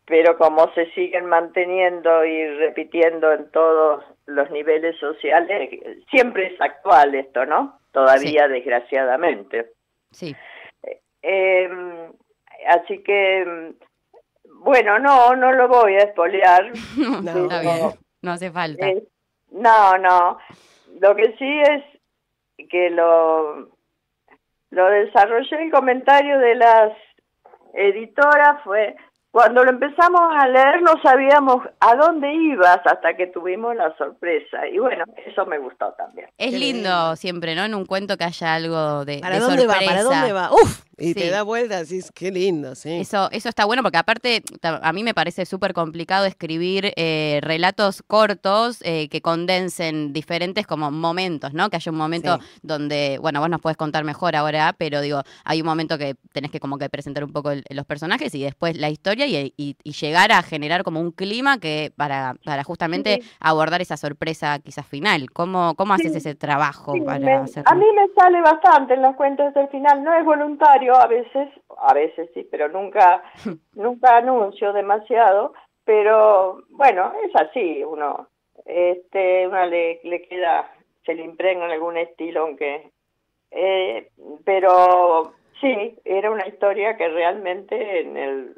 pero como se siguen manteniendo y repitiendo en todos los niveles sociales, siempre es actual esto, ¿no? Todavía, desgraciadamente. Sí, Eh, así que, mm, bueno, no, no lo voy a espolear. No. está bien, no hace falta. Eh, no, no. Lo que sí es que lo, lo desarrollé el comentario de las editoras fue cuando lo empezamos a leer no sabíamos a dónde ibas hasta que tuvimos la sorpresa y bueno eso me gustó también Es lindo siempre, ¿no? En un cuento que haya algo de, ¿Para de dónde va? ¿Para dónde va? ¡Uf! Y Sí. te da vueltas, decís, qué lindo, sí. Eso, eso está bueno porque aparte a mí me parece súper complicado escribir eh, relatos cortos eh, que condensen diferentes como momentos, ¿no? Que haya un momento Sí. donde, bueno, vos nos puedes contar mejor ahora, pero digo, hay un momento que tenés que como que presentar un poco el- los personajes y después la historia y, y- y llegar a generar como un clima que para, para justamente abordar esa sorpresa quizás final. ¿Cómo, cómo haces Sí. ese trabajo Sí, para me- hacerlo? a mí me sale bastante en los cuentos del final no es voluntario a veces a veces sí pero nunca nunca anuncio demasiado pero bueno es así uno este uno le, le queda se le impregna en algún estilo aunque eh, pero sí era una historia que realmente en el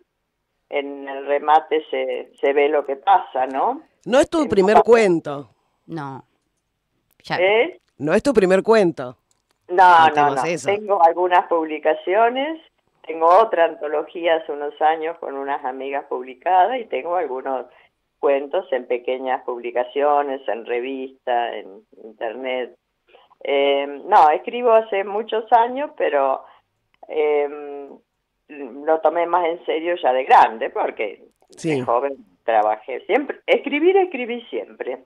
en el remate se, se ve lo que pasa no No es tu primer cuento. No. Ya, ¿Eh? No es tu primer cuento. No, no, no. Tengo algunas publicaciones, tengo otra antología hace unos años con unas amigas publicadas y tengo algunos cuentos en pequeñas publicaciones, en revista, en internet. Eh, no, escribo hace muchos años, pero eh, lo tomé más en serio ya de grande, porque Sí. de joven trabajé siempre. Escribir, escribí siempre.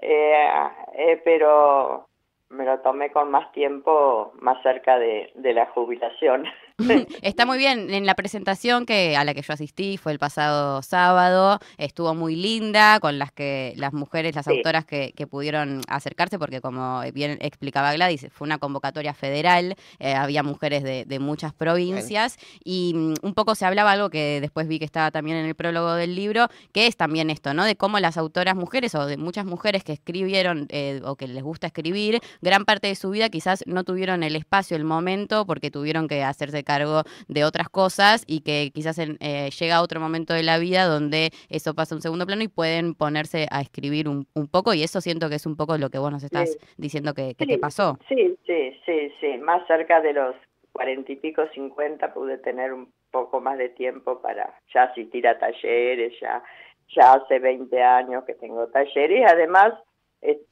Eh, eh, pero me lo tomé con más tiempo, más cerca de, de la jubilación. Está muy bien. En la presentación que a la que yo asistí fue el pasado sábado, estuvo muy linda con las que las mujeres, las Sí. autoras que, que pudieron acercarse, porque como bien explicaba Gladys, fue una convocatoria federal, eh, había mujeres de, de muchas provincias y mm, un poco se hablaba algo que después vi que estaba también en el prólogo del libro, que es también esto, ¿no? De cómo las autoras mujeres o de muchas mujeres que escribieron eh, o que les gusta escribir, gran parte de su vida quizás no tuvieron el espacio, el momento, porque tuvieron que hacerse cargo de otras cosas y que quizás en- eh, llega otro momento de la vida donde eso pasa a un segundo plano y pueden ponerse a escribir un, un poco y eso siento que es un poco lo que vos nos estás Sí. diciendo que, que Sí, te pasó. Sí, sí, sí, sí. Más cerca de los cuarenta y pico, cincuenta, pude tener un poco más de tiempo para ya asistir a talleres, ya, ya hace 20 años que tengo talleres. Además,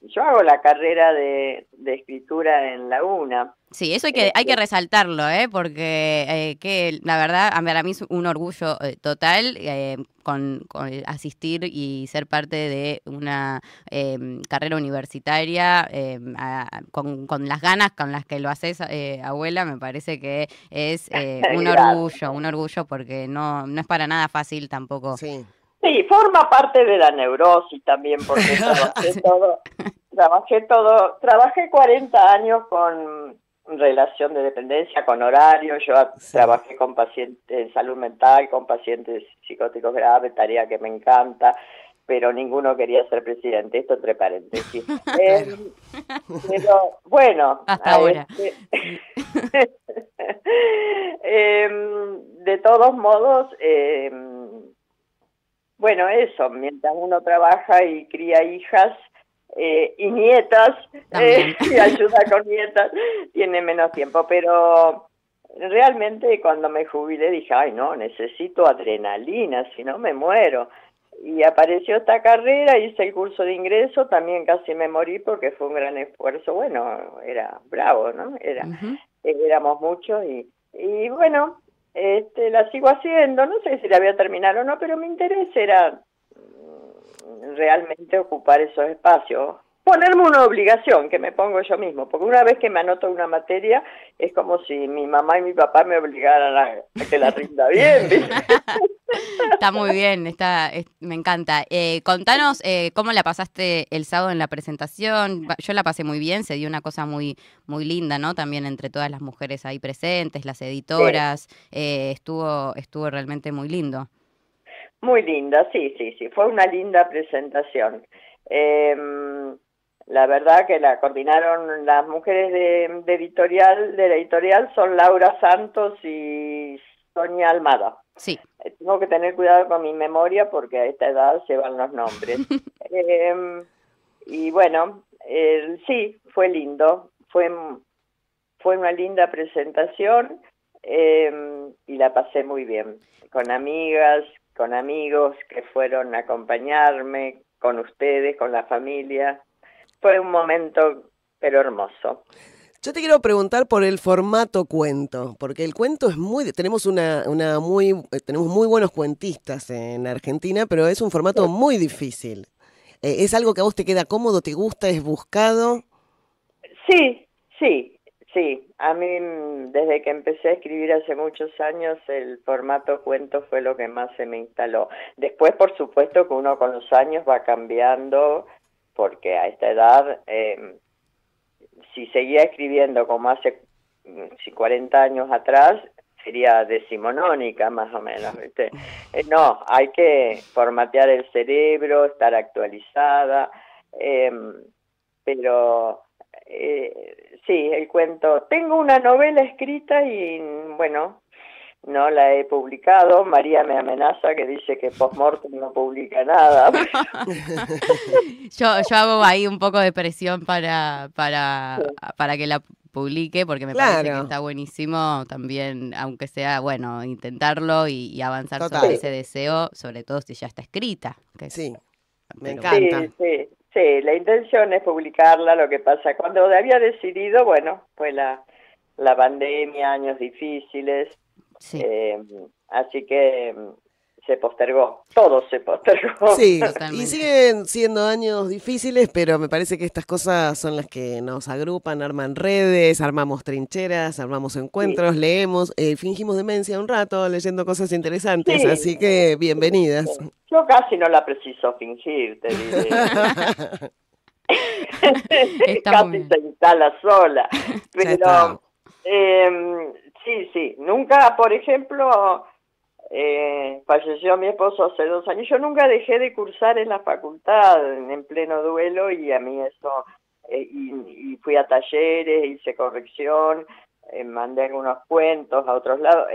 yo hago la carrera de, de escritura en la UNA. Sí, eso hay que, hay que Este- resaltarlo, ¿eh? porque eh, que la verdad, a para mí es un orgullo eh, total eh, con, con asistir y ser parte de una eh, carrera universitaria eh, a- con, con las ganas con las que lo haces, eh, abuela, me parece que es eh, un orgullo, un orgullo porque no, no es para nada fácil tampoco. Sí. Sí, forma parte de la neurosis también, porque trabajé todo, trabajé todo, trabajé 40 años con relación de dependencia, con horario, yo Sí. trabajé con pacientes en salud mental, con pacientes psicóticos graves, tarea que me encanta, pero ninguno quería ser presidente, esto entre paréntesis. Eh, pero bueno, Hasta ahora. este- Em, de todos modos, em, bueno, eso, mientras uno trabaja y cría hijas eh, y nietas, eh, y ayuda con nietas, tiene menos tiempo, pero realmente cuando me jubilé dije, ay no, necesito adrenalina, si no me muero. Y apareció esta carrera, hice el curso de ingreso, también casi me morí porque fue un gran esfuerzo, bueno, era bravo, ¿no? Era, éramos muchos y, y bueno, este, la sigo haciendo, no sé si la voy a terminar o no, pero mi interés era mm, realmente ocupar esos espacios. Ponerme una obligación que me pongo yo mismo, porque una vez que me anoto una materia es como si mi mamá y mi papá me obligaran a, a que la rinda bien. ¿viste? Está muy bien, está, es- me encanta. Eh, contanos eh, cómo la pasaste el sábado en la presentación. Yo la pasé muy bien, se dio una cosa muy, muy linda, ¿no? También entre todas las mujeres ahí presentes, las editoras, eh, estuvo, estuvo realmente muy lindo. Muy linda, sí, sí, sí, fue una linda presentación. Em, la verdad que la coordinaron las mujeres de, de editorial, de la editorial son Laura Santos y Sonia Almada. Sí, Eh, Tengo que tener cuidado con mi memoria porque a esta edad se van los nombres. Em, y bueno, eh, sí, fue lindo, fue, fue una linda presentación em, y la pasé muy bien, con amigas, con amigos que fueron a acompañarme, con ustedes, con la familia. Fue un momento, pero hermoso. Yo te quiero preguntar por el formato cuento, porque el cuento es muy, tenemos una, una muy, eh, tenemos muy buenos cuentistas en Argentina, pero es un formato muy difícil. Eh, ¿Es algo que a vos te queda cómodo, te gusta, es buscado? Sí, sí, sí. A mí, mm, desde que empecé a escribir hace muchos años, el formato cuento fue lo que más se me instaló. Después, por supuesto, que uno con los años va cambiando, porque a esta edad, eh, si seguía escribiendo como hace mm, si 40 años atrás, sería decimonónica más o menos. ¿viste? Eh, no, hay que formatear el cerebro, estar actualizada, em, pero eh, sí, el cuento. Tengo una novela escrita y bueno, no la he publicado. María me amenaza que dice que postmortem no publica nada. Yo, yo hago ahí un poco de presión para, para, para que la publique, porque me parece que está buenísimo también, aunque sea, bueno, intentarlo y, y avanzar Total. sobre ese deseo, sobre todo si ya está escrita. que es- Sí, me pero- Sí, encanta. sí, sí, la intención es publicarla, lo que pasa, cuando había decidido, bueno, fue la, la pandemia, años difíciles, Sí. eh, así que mm, se postergó, todo se postergó. Sí, Totalmente. y siguen siendo años difíciles, pero me parece que estas cosas son las que nos agrupan, arman redes, armamos trincheras, armamos encuentros, leemos, eh, fingimos demencia un rato leyendo cosas interesantes, Sí. así que bienvenidas. Yo casi no la preciso fingir, te diré. Casi bien. se instala sola. Pero eh, sí, sí, nunca, por ejemplo, eh, falleció mi esposo hace dos años. Yo nunca dejé de cursar en la facultad en, en pleno duelo y a mí eso, eh, y, fui a talleres, hice corrección, eh, mandé algunos cuentos a otros lados,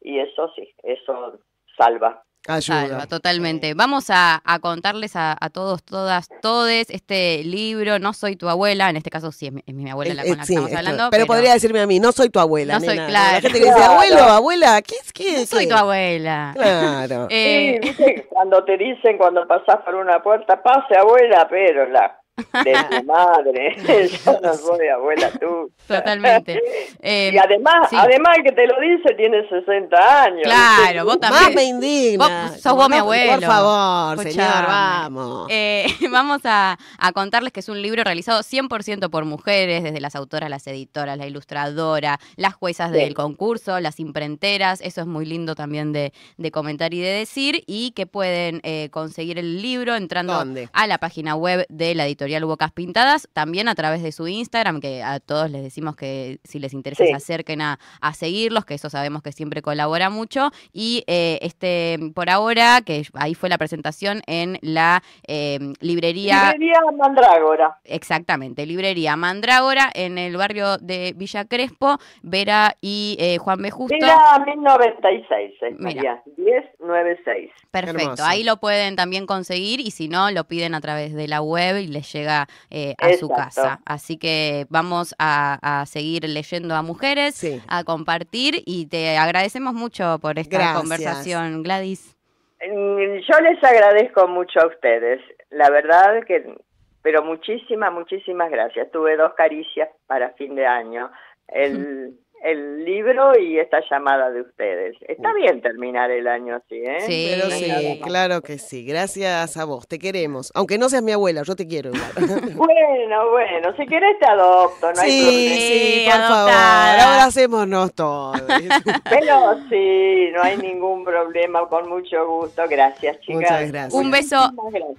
y eso sí, eso salva. Ayuda. Salva, totalmente. Vamos a, a contarles a, a todos, todas, todes este libro, No soy tu abuela, en este caso sí es mi, es mi abuela la con la que sí, estamos hablando. pero, podría decirme a mí, no soy tu abuela. No soy- claro. La gente que dice, abuelo, abuela, ¿qué es que No soy tu abuela. Claro. Eh, Sí, cuando te dicen cuando pasás por una puerta, pase abuela, pero la de tu madre, yo no soy abuela tú. totalmente. Eh, Y además, sí. además el que te lo dice tiene 60 años. Claro, vos Más también. me indigna. Vos sos vos mi abuelo. Por favor, señor, vamos. Eh, vamos a, a contarles que es un libro realizado 100% por mujeres, desde las autoras, las editoras, la ilustradora, las juezas Sí. del concurso, las imprenteras. Eso es muy lindo también de, de comentar y de decir. Y que pueden eh, conseguir el libro entrando ¿Dónde? a la página web de la editorial Bocas Pintadas, también a través de su Instagram, que a todos les decimos que si les interesa Sí. se acerquen a, a seguirlos, que eso sabemos que siempre colabora mucho. Y eh, este por ahora, que ahí fue la presentación en la eh, librería, Librería Mandrágora. exactamente, librería Mandrágora, en el barrio de Villa Crespo, Vera y eh, Juan B. Justo. Era 1096, es Mira. María, 1096. Perfecto, Hermoso. ahí lo pueden también conseguir y si no, lo piden a través de la web y les llega eh, a su casa. Así que vamos a, a seguir leyendo a mujeres, Sí. a compartir y te agradecemos mucho por esta Gracias. conversación, Gladys. Mm, Yo les agradezco mucho a ustedes, la verdad que, pero muchísimas, muchísimas gracias. Tuve dos caricias para fin de año, el, el libro y esta llamada de ustedes. Está bien terminar el año así, ¿eh? Sí. Pero hay sí, claro que sí. Gracias a vos, te queremos. Aunque no seas mi abuela, yo te quiero. Bueno, bueno, si querés te adopto, no hay sí, problema. sí, Sí, por favor. adoptada. Abracémonos todos. Pero sí, no hay ningún problema, con mucho gusto. Gracias, chicas. Muchas gracias. Un beso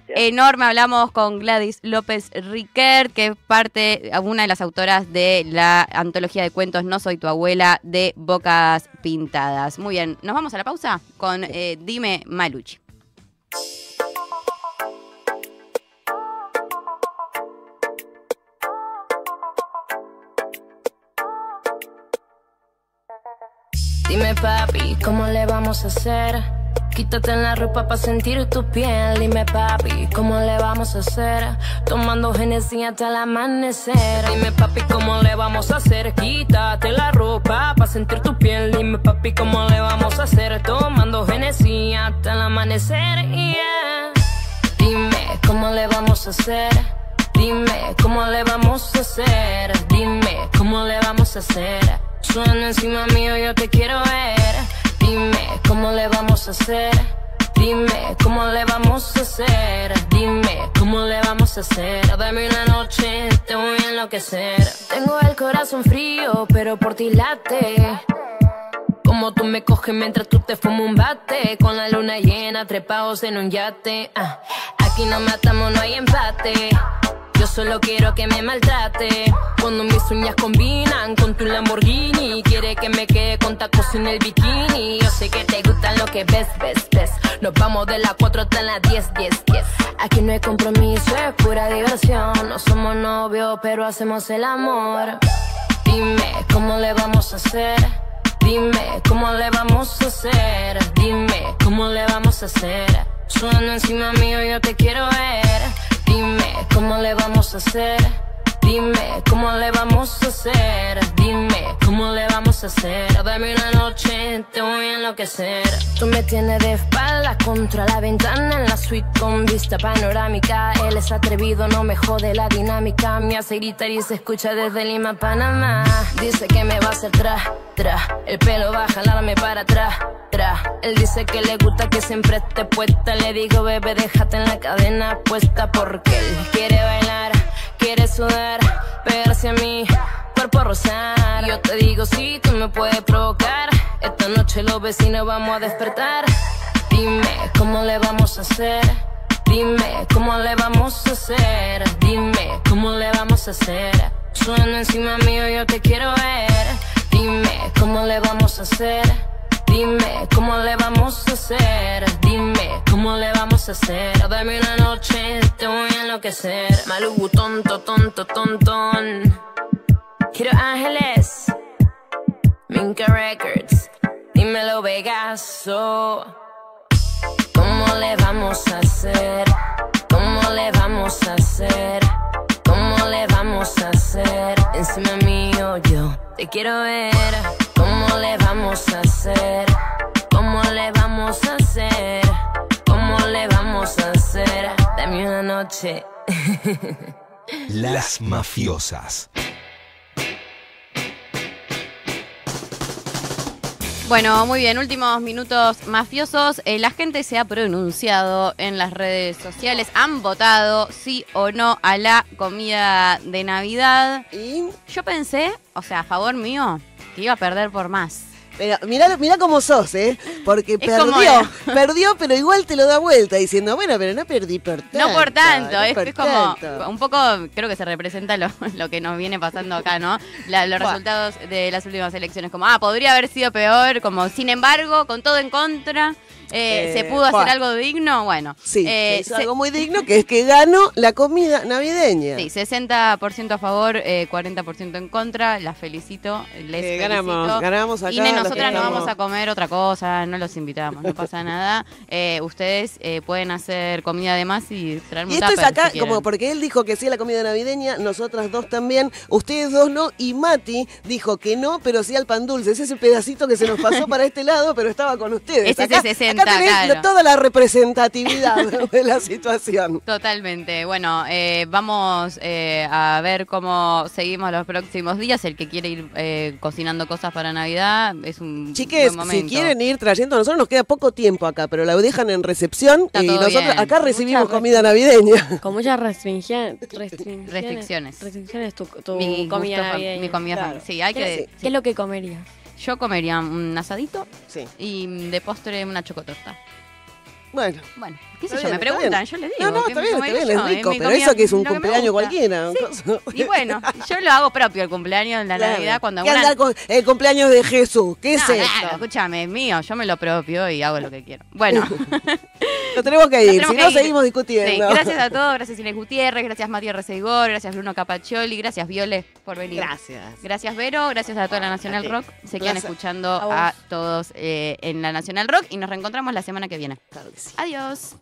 enorme. Hablamos con Gladys López Riquer, que es parte, una de las autoras de la antología de cuentos No Soy Tu Abuela de Bocas Pintadas. Muy bien, nos vamos a la pausa con eh, Dime Maluchi. Dime papi, ¿cómo le vamos a hacer? Quítate la ropa para sentir tu piel. Dime papi, ¿cómo le vamos a hacer? Tomando Genesis hasta el amanecer. Dime papi, ¿cómo le vamos a hacer? Quítate la ropa para sentir tu piel. Dime papi, ¿cómo le vamos a hacer? Tomando Genesis hasta el amanecer. Yeah. Dime, ¿cómo le vamos a hacer? Dime, ¿cómo le vamos a hacer? Dime, ¿cómo le vamos a hacer? Suena encima mío, yo te quiero ver. Dime, ¿cómo le vamos a hacer? Dime, ¿cómo le vamos a hacer? Dime, ¿cómo le vamos a hacer? Dame una noche, te voy a enloquecer. Tengo el corazón frío, pero por ti late. Como tú me coges mientras tú te fumas un bate Con la luna llena, trepados en un yate ah, Aquí no matamos, no hay empate Yo solo quiero que me maltrate Cuando mis uñas combinan con tu Lamborghini Quiere que me quede con tacos en el bikini Yo sé que te gustan lo que ves, ves, ves Nos vamos de las 4 hasta las 10, 10, 10 Aquí no hay compromiso, es pura diversión No somos novios, pero hacemos el amor Dime, ¿cómo le vamos a hacer? Dime, ¿cómo le vamos a hacer? Dime, ¿cómo le vamos a hacer? Suena encima mío, yo te quiero ver. Dime, ¿cómo le vamos a hacer? Dime, ¿cómo le vamos a hacer? Dime, ¿cómo le vamos a hacer? Dame una noche, te voy a enloquecer. Tú me tienes de espalda contra la ventana en la suite con vista panorámica. Él es atrevido, no me jode la dinámica. Me hace gritar y se escucha desde Lima, Panamá. Dice que me va a hacer tra, tra. El pelo va a jalarme para atrás, tra. Él dice que le gusta que siempre esté puesta. Le digo, bebé, déjate en la cadena puesta porque él quiere bailar. Quiere sudar, pegarse a mí, cuerpo rosar. Yo te digo, si tú me puedes provocar. Esta noche los vecinos vamos a despertar. Dime, ¿cómo le vamos a hacer? Dime, ¿cómo le vamos a hacer? Dime, ¿cómo le vamos a hacer? Suena encima mío, yo te quiero ver. Dime, ¿cómo le vamos a hacer? Dime, ¿cómo le vamos a hacer? Dime, ¿cómo le vamos a hacer? Dame una noche, te voy a enloquecer. Malubu, tonto, tonto, tontón. Quiero Ángeles, Minka Records. Dímelo, Vegaso. ¿Cómo le vamos a hacer? ¿Cómo le vamos a hacer? ¿Cómo le vamos a hacer? Encima mío yo te quiero ver. ¿Cómo le vamos a hacer? ¿Cómo le vamos a hacer? ¿Cómo le vamos a hacer? Dame una noche. Las mafiosas. Bueno, muy bien, últimos minutos mafiosos. Eh, la gente se ha pronunciado en las redes sociales, han votado sí o no a la comida de Navidad. Y Yo pensé, o sea, a favor mío, que iba a perder por más. Pero mirá, mirá cómo sos, ¿eh? Porque Es perdió, la- perdió, pero igual te lo da vuelta diciendo, bueno, pero no perdí por tanto. No por tanto, no es, por es como un poco, creo que se representa lo, lo que nos viene pasando acá, ¿no? La- los Buah. resultados de las últimas elecciones, como, ah, podría haber sido peor, como, sin embargo, con todo en contra, eh, Eh, ¿se pudo hacer algo digno? Bueno, Sí, eh, se hizo se- algo muy digno, que es que ganó la comida navideña. Sí, 60% a favor, eh, 40% en contra. Las felicito, les Eh, felicito. ganamos, ganamos acá, Ine, nosotras no vamos a comer otra cosa, no los invitamos, no pasa nada. Eh, ustedes eh, pueden hacer comida de más y traerme Y un esto es tupper, acá, si como quieren. porque él dijo que sí a la comida navideña, nosotras dos también, ustedes dos no, y Mati dijo que no, pero sí al pan dulce. Es ese pedacito que se nos pasó para este lado, pero estaba con ustedes. Ese es acá, el 60, acá tenés claro. toda la representatividad de la situación. Totalmente. Bueno, eh, vamos eh, a ver cómo seguimos los próximos días. El que quiere ir eh, cocinando cosas para Navidad es un Chiques, buen si quieren ir trayendo, nosotros nos queda poco tiempo acá, pero la dejan en recepción Está y nosotros bien. acá recibimos Muchas comida navideña. Con muchas restricciones. restricciones Restricciones. Tu, tu Mi comida gusto navideña. mi comida Claro. Sí, hay ¿Qué, que. qué es lo que comerías? Yo comería un asadito Sí. y de postre una chocotorta. Bueno. Bueno, qué sé yo, bien, me preguntan, yo les digo. No, no, ¿qué está bien, está bien, es rico, mi pero comida- eso que es un lo cumpleaños cualquiera. Sí. Y bueno, yo lo hago propio el cumpleaños, la Claro. Navidad, cuando ¿Qué andar con el cumpleaños de Jesús? ¿Qué es No, esto? claro, escúchame, es mío, yo me lo propio y hago lo que quiero. Bueno, Nos tenemos que ir, si no seguimos Sí, discutiendo. gracias a todos, gracias Inés Gutiérrez, gracias Matías Reseigor, gracias Bruno Capaccioli, gracias Viole por venir. Gracias. Gracias Vero, gracias a toda la Nacional. Rock. Se quedan Gracias. escuchando A todos eh, en la Nacional Rock y nos reencontramos la semana que viene. Claro que sí. Adiós.